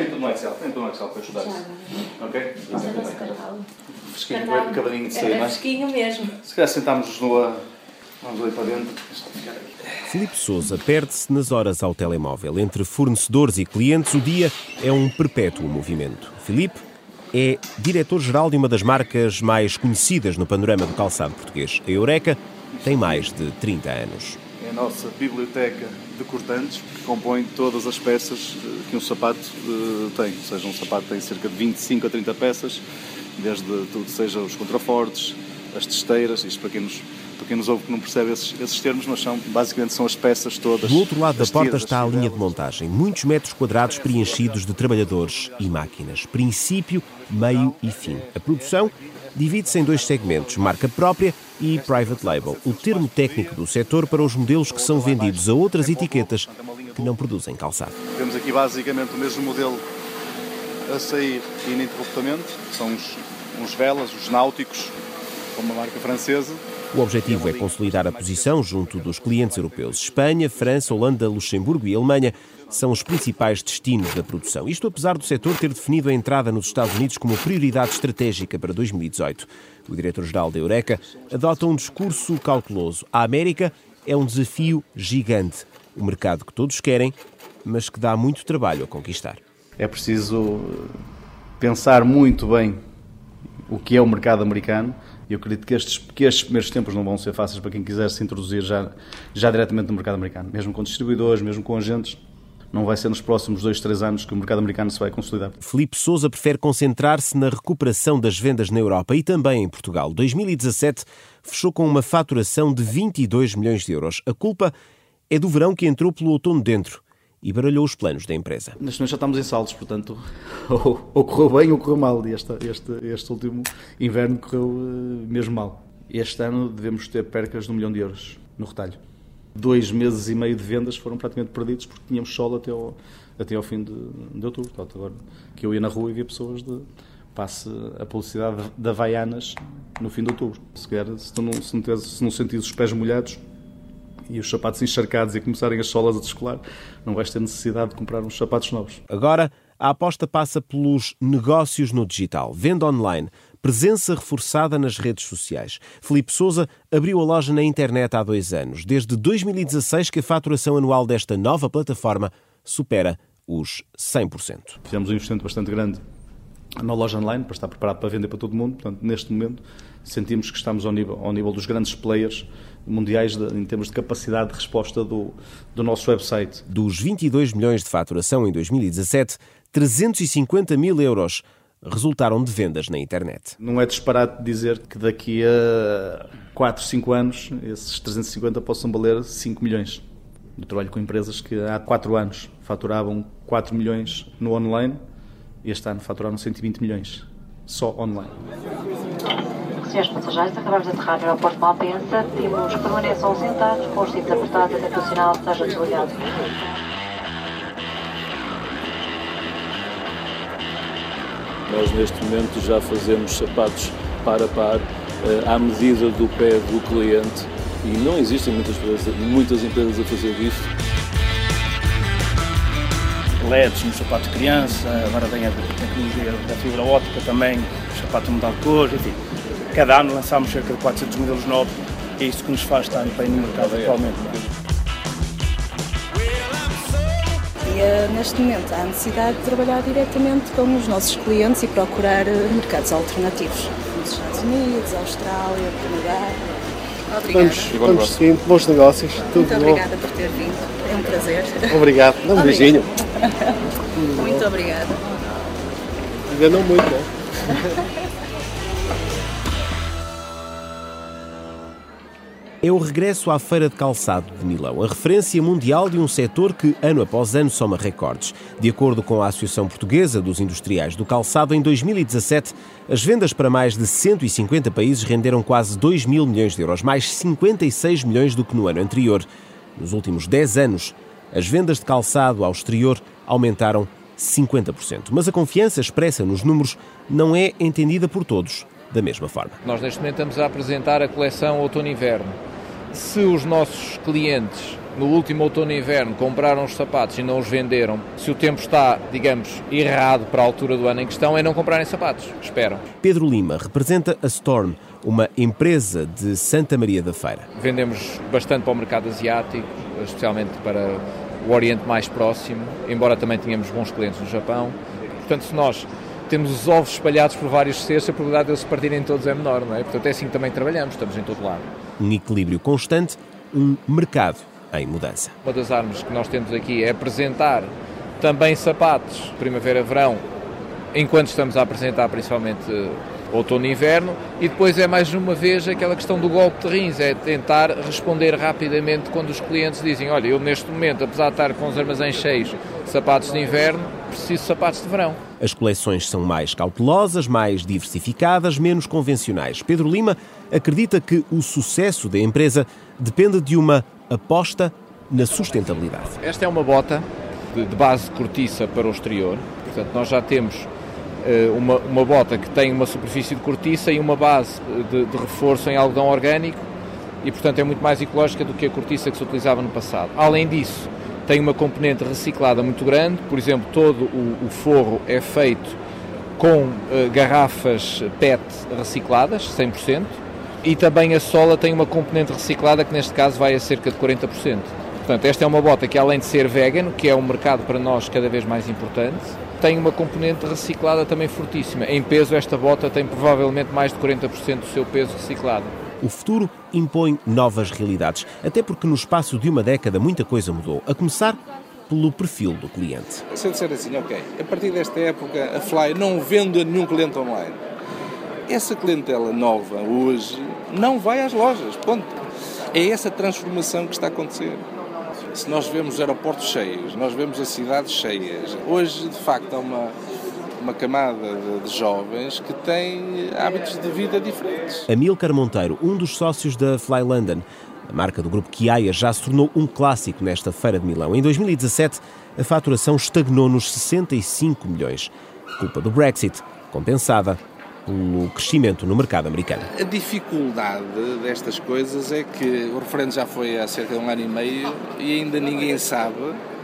Põe tudo no Excel, põe tudo no Excel para ajudar isso. Ok? Fresquinho, com o cavalinho de sair, É não é? fresquinho mesmo. Se calhar sentámos-nos numa. Vamos ali para dentro. Filipe Souza perde-se nas horas ao telemóvel. Entre fornecedores e clientes, o dia é um perpétuo movimento. Filipe é diretor-geral de uma das marcas mais conhecidas no panorama do calçado português. A Eureka tem mais de 30 anos. É a nossa biblioteca de cortantes que compõe todas as peças eh, que um sapato eh, tem. Ou seja, um sapato tem cerca de 25 a 30 peças, desde tudo, seja os contrafortes, as testeiras, isto para quem nos, para quem nos ouve que não percebe esses, esses termos, mas são, basicamente são as peças todas. Do outro lado da porta está a as linha de montagem. Muitos metros quadrados preenchidos de trabalhadores e máquinas. Princípio, meio e fim. A produção divide-se em dois segmentos, marca própria e private label, o termo técnico do setor para os modelos que são vendidos a outras etiquetas que não produzem calçado. Temos aqui basicamente o mesmo modelo a sair ininterruptamente, são os, uns velas, os náuticos, uma marca francesa. O objetivo é consolidar a posição junto dos clientes europeus. Espanha, França, Holanda, Luxemburgo e Alemanha são os principais destinos da produção. Isto apesar do setor ter definido a entrada nos Estados Unidos como prioridade estratégica para 2018. O diretor-geral da Eureka adota um discurso cauteloso. A América é um desafio gigante. O mercado que todos querem, mas que dá muito trabalho a conquistar. É preciso pensar muito bem o que é o mercado americano. E eu acredito que estes, que estes primeiros tempos não vão ser fáceis para quem quiser se introduzir já, já diretamente no mercado americano. Mesmo com distribuidores, mesmo com agentes, não vai ser nos próximos dois, três anos que o mercado americano se vai consolidar. Felipe Souza prefere concentrar-se na recuperação das vendas na Europa e também em Portugal. 2017 fechou com uma faturação de 22 milhões de euros. A culpa é do verão que entrou pelo outono dentro e baralhou os planos da empresa. Neste momento já estamos em saldos, portanto, ou, ou correu bem ou correu mal. Este, este, este último inverno correu eh, mesmo mal. Este ano devemos ter percas de um milhão de euros no retalho. Dois meses e meio de vendas foram praticamente perdidos porque tínhamos sol até ao, até ao fim de, de outubro. Portanto, agora que eu ia na rua e via pessoas de. Passe a publicidade da Havaianas no fim de outubro. Se, calhar, se, não, se, não, se não sentires os pés molhados, e os sapatos encharcados e começarem as solas a descolar, não vais ter necessidade de comprar uns sapatos novos. Agora, a aposta passa pelos negócios no digital, venda online, presença reforçada nas redes sociais. Felipe Souza abriu a loja na internet há dois anos. Desde 2016 que a faturação anual desta nova plataforma supera os 100%. Fizemos um investimento bastante grande na loja online para estar preparado para vender para todo mundo. Portanto, neste momento, sentimos que estamos ao nível, ao nível dos grandes players mundiais de- em termos de capacidade de resposta do, do nosso website. Dos 22 milhões de faturação em 2017, 350 mil euros resultaram de vendas na internet. Não é disparate dizer que daqui a 4, 5 anos, esses 350 possam valer 5 milhões. Eu trabalho com empresas que há 4 anos faturavam 4 milhões no online e este ano faturaram 120 milhões, só online. Senhores passageiros, acabamos de aterrar no aeroporto de Malpensa. Pedimos que permaneçam sentados com os cintos apertados até que o sinal seja desligado. Nós, neste momento, já fazemos sapatos par a par, eh, à medida do pé do cliente, e não existem muitas muitas empresas a fazer isto. LEDs no sapato de criança, agora vem a tecnologia da fibra óptica também, o sapato mudar de cor, enfim. Cada ano lançamos cerca de 400 modelos novos, é isso que nos faz estar bem no mercado atualmente. E eh, neste momento há necessidade de trabalhar diretamente com os nossos clientes e procurar eh, mercados alternativos, nos Estados Unidos, Austrália, Canadá. Obrigada. Vamos, vamos sim, bons negócios. Tudo Muito bom. obrigada por ter vindo. É um prazer. Obrigado. Dá um beijinho. Muito obrigada. Ainda não muito, né? É o regresso à Feira de Calçado de Milão, a referência mundial de um setor que, ano após ano, soma recordes. De acordo com a Associação Portuguesa dos Industriais do Calçado, em 2017, as vendas para mais de 150 países renderam quase 2 mil milhões de euros, mais 56 milhões do que no ano anterior. Nos últimos 10 anos, as vendas de calçado ao exterior aumentaram 50%. Mas a confiança expressa nos números não é entendida por todos da mesma forma. Nós neste momento estamos a apresentar a coleção outono-inverno. Se os nossos clientes no último outono e inverno compraram os sapatos e não os venderam, se o tempo está, digamos, errado para a altura do ano em questão, é não comprarem sapatos. Esperam. Pedro Lima representa a Storm, uma empresa de Santa Maria da Feira. Vendemos bastante para o mercado asiático, especialmente para o Oriente mais próximo, embora também tenhamos bons clientes no Japão. Portanto, se nós temos os ovos espalhados por vários cestos, a probabilidade de eles se partirem todos é menor, não é? Portanto, é assim que também trabalhamos, estamos em todo lado. Um equilíbrio constante, um mercado em mudança. Uma das armas que nós temos aqui é apresentar também sapatos primavera-verão, enquanto estamos a apresentar principalmente outono e inverno, e depois é mais uma vez aquela questão do golpe de rins, é tentar responder rapidamente quando os clientes dizem, olha, eu neste momento, apesar de estar com os armazéns cheios de sapatos de inverno, preciso de sapatos de verão. As coleções são mais cautelosas, mais diversificadas, menos convencionais. Pedro Lima acredita que o sucesso da empresa depende de uma aposta na sustentabilidade. Esta é uma bota de, base cortiça para o exterior, portanto, nós já temos uma, uma bota que tem uma superfície de cortiça e uma base de, de, reforço em algodão orgânico e, portanto, é muito mais ecológica do que a cortiça que se utilizava no passado. Além disso, tem uma componente reciclada muito grande, por exemplo, todo o, o forro é feito com uh, garrafas PET recicladas, 100%, e também a sola tem uma componente reciclada que neste caso vai a cerca de 40%. Portanto, esta é uma bota que além de ser vegan, que é um mercado para nós cada vez mais importante, tem uma componente reciclada também fortíssima. Em peso, esta bota tem provavelmente mais de 40% do seu peso reciclado. O futuro impõe novas realidades, até porque no espaço de uma década muita coisa mudou, a começar pelo perfil do cliente. Se eu disser assim, ok, a partir desta época a Fly não vende a nenhum cliente online essa clientela nova hoje não vai às lojas, ponto. É essa transformação que está a acontecer. Se nós vemos aeroportos cheios, nós vemos as cidades cheias, hoje de facto há uma, uma camada de, de, jovens que têm hábitos de vida diferentes. Amilcar Monteiro, um dos sócios da Fly London, a marca do grupo Kiaia já se tornou um clássico nesta feira de Milão. Em 2017, a faturação estagnou nos 65 milhões, culpa do Brexit, compensada pelo crescimento no mercado americano. A dificuldade destas coisas é que o referendo já foi há cerca de um ano e meio e ainda ninguém sabe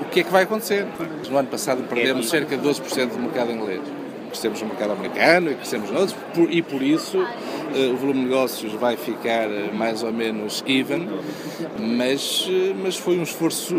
o que é que vai acontecer. No ano passado perdemos cerca de 12% do mercado inglês. Crescemos no mercado americano e crescemos noutros, e por isso eh, o volume de negócios vai ficar mais ou menos even, mas, eh, mas foi um esforço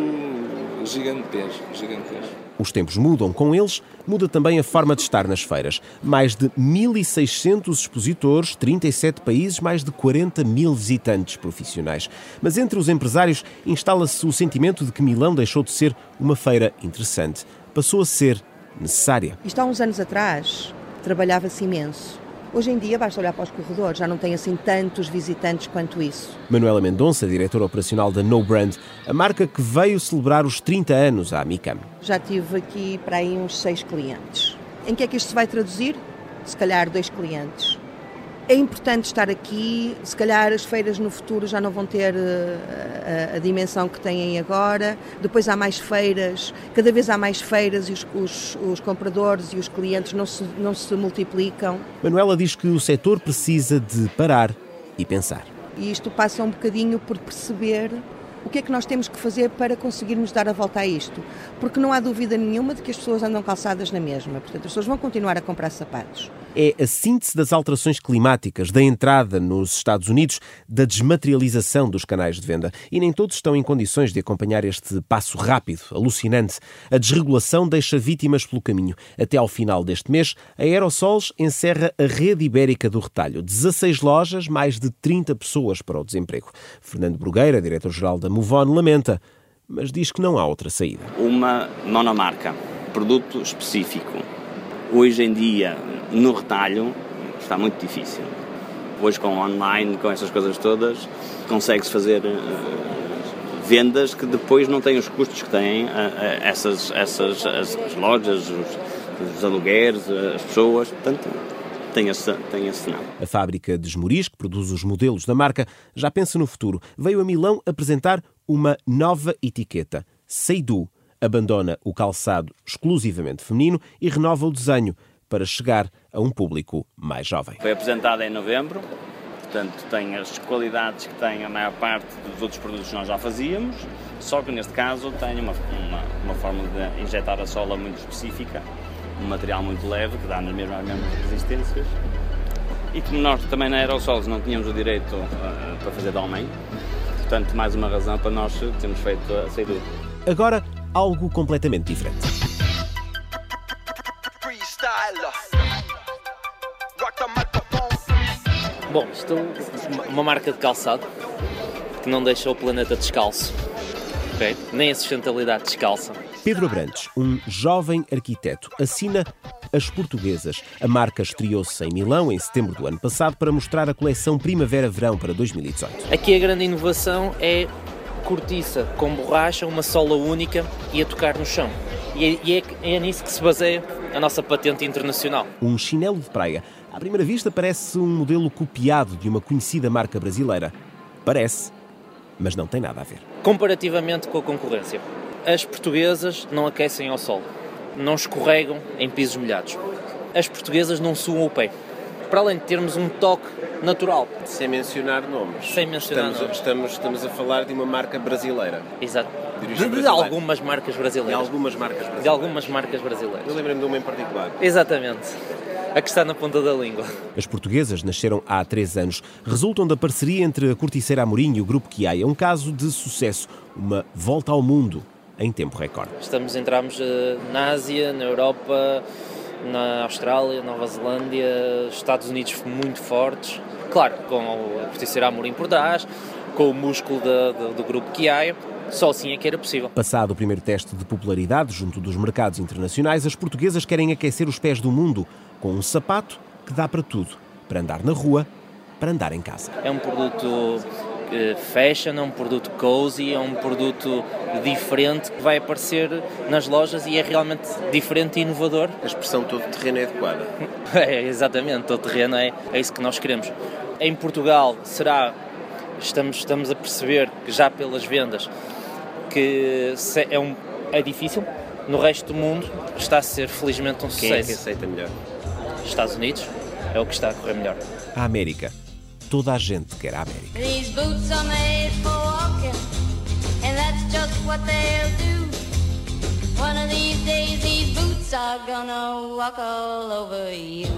gigantesco, gigantesco. Os tempos mudam, com eles muda também a forma de estar nas feiras. Mais de 1.600 expositores, 37 países, mais de 40 mil visitantes profissionais. Mas entre os empresários instala-se o sentimento de que Milão deixou de ser uma feira interessante. Passou a ser necessária. Isto há uns anos atrás trabalhava-se imenso Hoje em dia basta olhar para os corredores, já não tem assim tantos visitantes quanto isso. Manuela Mendonça, diretora operacional da No Brand, a marca que veio celebrar os 30 anos à Micam. Já tive aqui para aí uns seis clientes. Em que é que isto se vai traduzir? Se calhar dois clientes é importante estar aqui. Se calhar as feiras no futuro já não vão ter eh, a, a, dimensão que têm agora. Depois há mais feiras, cada vez há mais feiras e os, os, os, compradores e os clientes não se, não se multiplicam. Manuela diz que o setor precisa de parar e pensar. E isto passa um bocadinho por perceber o que é que nós temos que fazer para conseguirmos dar a volta a isto? Porque não há dúvida nenhuma de que as pessoas andam calçadas na mesma. Portanto, as pessoas vão continuar a comprar sapatos. É a síntese das alterações climáticas, da entrada nos Estados Unidos, da desmaterialização dos canais de venda. E nem todos estão em condições de acompanhar este passo rápido, alucinante. A desregulação deixa vítimas pelo caminho. Até ao final deste mês, a Aerosols encerra a rede ibérica do retalho. 16 lojas, mais de 30 pessoas para o desemprego. Fernando Brugueira, diretor-geral da Movon lamenta, mas diz que não há outra saída. Uma monomarca, produto específico. Hoje em dia, no retalho, está muito difícil. Hoje, com online, com essas coisas todas, consegue-se fazer uh, vendas que depois não têm os custos que têm uh, essas, essas as, as lojas, os, os alugueres, as pessoas. Portanto, tem esse, tem esse sinal. A fábrica de Esmoriz, que produz os modelos da marca, já pensa no futuro. Veio a Milão apresentar uma nova etiqueta. Seidu abandona o calçado exclusivamente feminino e renova o desenho para chegar a um público mais jovem. Foi apresentada em novembro, portanto tem as qualidades que tem a maior parte dos outros produtos que nós já fazíamos, Só que neste caso tem uma, uma, uma forma de injetar a sola muito específica, um material muito leve que dá nas mesmas, as mesmas resistências. E como nós também na Aerosols não tínhamos o direito uh, para fazer de homem, portanto, mais uma razão para nós termos feito a saída. Agora, algo completamente diferente. Bom, isto é uma marca de calçado que não deixa o planeta descalço, okay? nem a sustentabilidade descalça. Pedro Abrantes, um jovem arquiteto, assina As Portuguesas. A marca estreou-se em Milão em setembro do ano passado para mostrar a coleção Primavera-Verão para 2018. Aqui a grande inovação é cortiça com borracha, uma sola única e a tocar no chão. E é, é, é nisso que se baseia a nossa patente internacional. Um chinelo de praia. À primeira vista parece um modelo copiado de uma conhecida marca brasileira. Parece, mas não tem nada a ver. Comparativamente com a concorrência, as portuguesas não aquecem ao sol, não escorregam em pisos molhados. As portuguesas não suam o pé. Para além de termos um toque natural. Sem mencionar nomes. Sem mencionar estamos, nomes. Estamos, estamos a falar de uma marca brasileira. Exato. De, de, algumas marcas brasileiras. De algumas marcas brasileiras. De algumas marcas brasileiras. Eu lembro-me de uma em particular. Exatamente. A que está na ponta da língua. As portuguesas nasceram há três anos. Resultam da parceria entre a Corticeira Amorim e o Grupo Kiai. É um caso de sucesso. Uma volta ao mundo em tempo recorde. Estamos, entramos eh, na Ásia, na Europa, na Austrália, Nova Zelândia, Estados Unidos muito fortes. Claro, com a Corticeira Amorim por trás, com o músculo de, de, do Grupo Kiai. Só assim é que era possível. Passado o primeiro teste de popularidade junto dos mercados internacionais, as portuguesas querem aquecer os pés do mundo com um sapato que dá para tudo: para andar na rua, para andar em casa. É um produto fashion, é um produto cozy, é um produto diferente que vai aparecer nas lojas e é realmente diferente e inovador. A expressão todo terreno é adequada. É, exatamente, todo terreno é, é isso que nós queremos. Em Portugal será, estamos, estamos a perceber que já pelas vendas que é, um, é difícil, no resto do mundo está a ser felizmente um Quem sucesso. é que aceita melhor? Estados Unidos é o que está a correr melhor. A América. Toda a gente quer a América.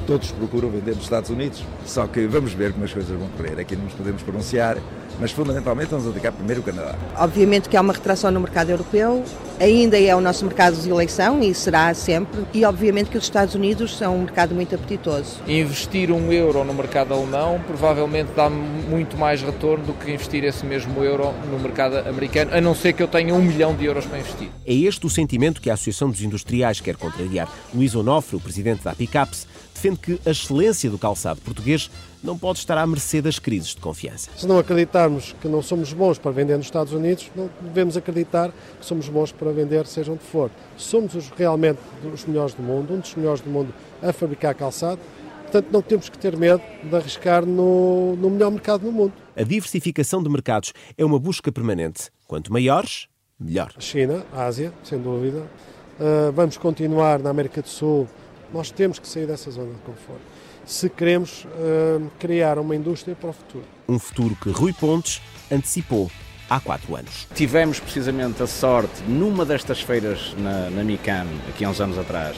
Todos procuram vender nos Estados Unidos, só que vamos ver como as coisas vão correr. Aqui não nos podemos pronunciar, mas fundamentalmente vamos dedicar primeiro o Canadá. Obviamente que há uma retração no mercado europeu, ainda é o nosso mercado de eleição e será sempre, e obviamente que os Estados Unidos são um mercado muito apetitoso. Investir um euro no mercado alemão provavelmente dá muito mais retorno do que investir esse mesmo euro no mercado americano, a não ser que eu tenha um milhão de euros para investir. É este o sentimento que a Associação dos Industriais quer contrariar. Luís Onofre, o presidente da Picaps, defende que a excelência do calçado português não pode estar à mercê das crises de confiança. Se não acreditarmos que não somos bons para vender nos Estados Unidos, não devemos acreditar que somos bons para vender, seja onde for. Somos os, realmente os melhores do mundo, um dos melhores do mundo a fabricar calçado, portanto não temos que ter medo de arriscar no, no melhor mercado do mundo. A diversificação de mercados é uma busca permanente. Quanto maiores, melhor. A China, a Ásia, sem dúvida. Uh, vamos continuar na América do Sul. Nós temos que sair dessa zona de conforto se queremos uh, criar uma indústria para o futuro. Um futuro que Rui Pontes antecipou há quatro anos. Tivemos precisamente a sorte, numa destas feiras na, na MICAM, aqui há uns anos atrás,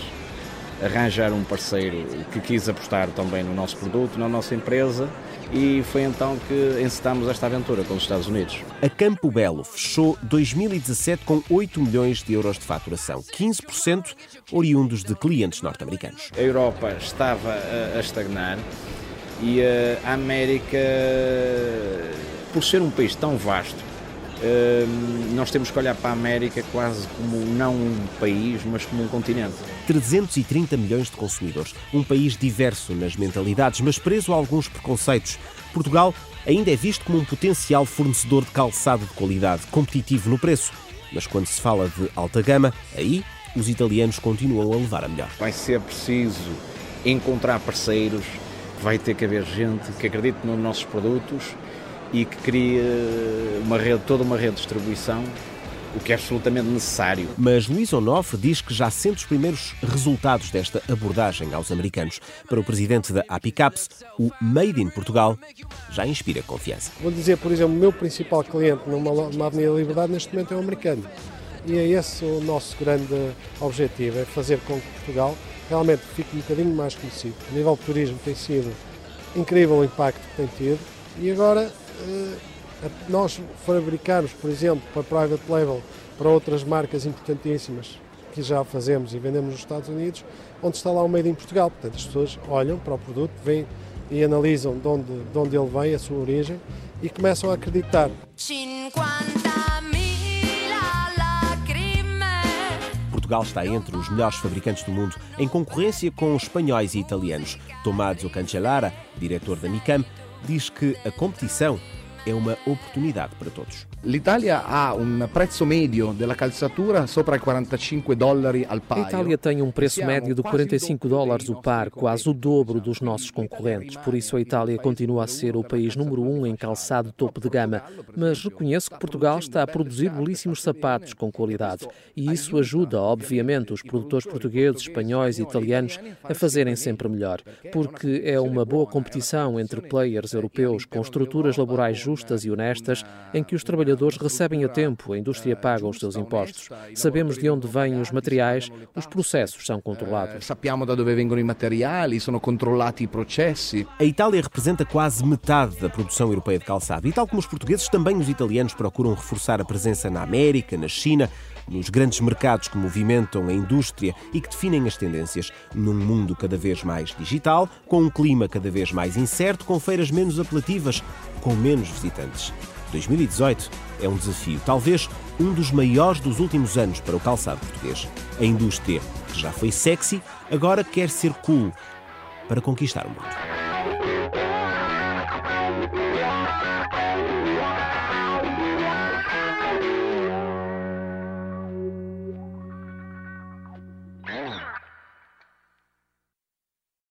arranjar um parceiro que quis apostar também no nosso produto, na nossa empresa, e foi então que encetámos esta aventura com os Estados Unidos. A Campo Belo fechou 2017 com 8 milhões de euros de faturação, 15% oriundos de clientes norte-americanos. A Europa estava a, a estagnar e a América, por ser um país tão vasto, nós temos que olhar para a América quase como não um país, mas como um continente. 330 milhões de consumidores, um país diverso nas mentalidades, mas preso a alguns preconceitos. Portugal ainda é visto como um potencial fornecedor de calçado de qualidade, competitivo no preço. Mas quando se fala de alta gama, aí os italianos continuam a levar a melhor. Vai ser preciso encontrar parceiros, vai ter que haver gente que acredite nos nossos produtos e que crie uma rede, toda uma rede de distribuição o que é absolutamente necessário. Mas Luís Onofre diz que já sente os primeiros resultados desta abordagem aos americanos. Para o presidente da Apicaps, o Made in Portugal já inspira confiança. Vou dizer, por exemplo, o meu principal cliente numa, numa Avenida Liberdade neste momento é um americano. E é esse o nosso grande objetivo, é fazer com que Portugal realmente fique um bocadinho mais conhecido. A nível de turismo tem sido incrível o impacto que tem tido e agora eh, nós fabricarmos, por exemplo, para private label, para outras marcas importantíssimas que já fazemos e vendemos nos Estados Unidos, onde está lá o Made in Portugal. Portanto, as pessoas olham para o produto, vêm e analisam de onde, de onde ele vem, a sua origem, e começam a acreditar. Portugal está entre os melhores fabricantes do mundo, em concorrência com os espanhóis e italianos. Tommaso Cancellara, diretor da Micam, diz que a competição é uma oportunidade para todos. L'Italia ha un prezzo medio della calzatura sopra i 45 dollari al paio. A Itália tem um preço médio de 45 dólares o par, quase o dobro dos nossos concorrentes. Por isso a Itália continua a ser o país número um em calçado topo de gama. Mas reconheço que Portugal está a produzir belíssimos sapatos com qualidade. E isso ajuda, obviamente, os produtores portugueses, espanhóis e italianos a fazerem sempre melhor. Porque é uma boa competição entre players europeus com estruturas laborais justas e honestas em que os trabalhadores trabalhadores recebem a tempo, a indústria paga os seus impostos. Sabemos de onde vêm os materiais, os processos são controlados. Sappiamo da dove vengono i materiali, sono controllati i processi. A Itália representa quase metade da produção europeia de calçado e, tal como os portugueses, também os italianos procuram reforçar a presença na América, na China, nos grandes mercados que movimentam a indústria e que definem as tendências num mundo cada vez mais digital, com um clima cada vez mais incerto, com feiras menos apelativas, com menos visitantes. 2018 é um desafio, talvez um dos maiores dos últimos anos para o calçado português. A indústria, que já foi sexy, agora quer ser cool para conquistar o mundo.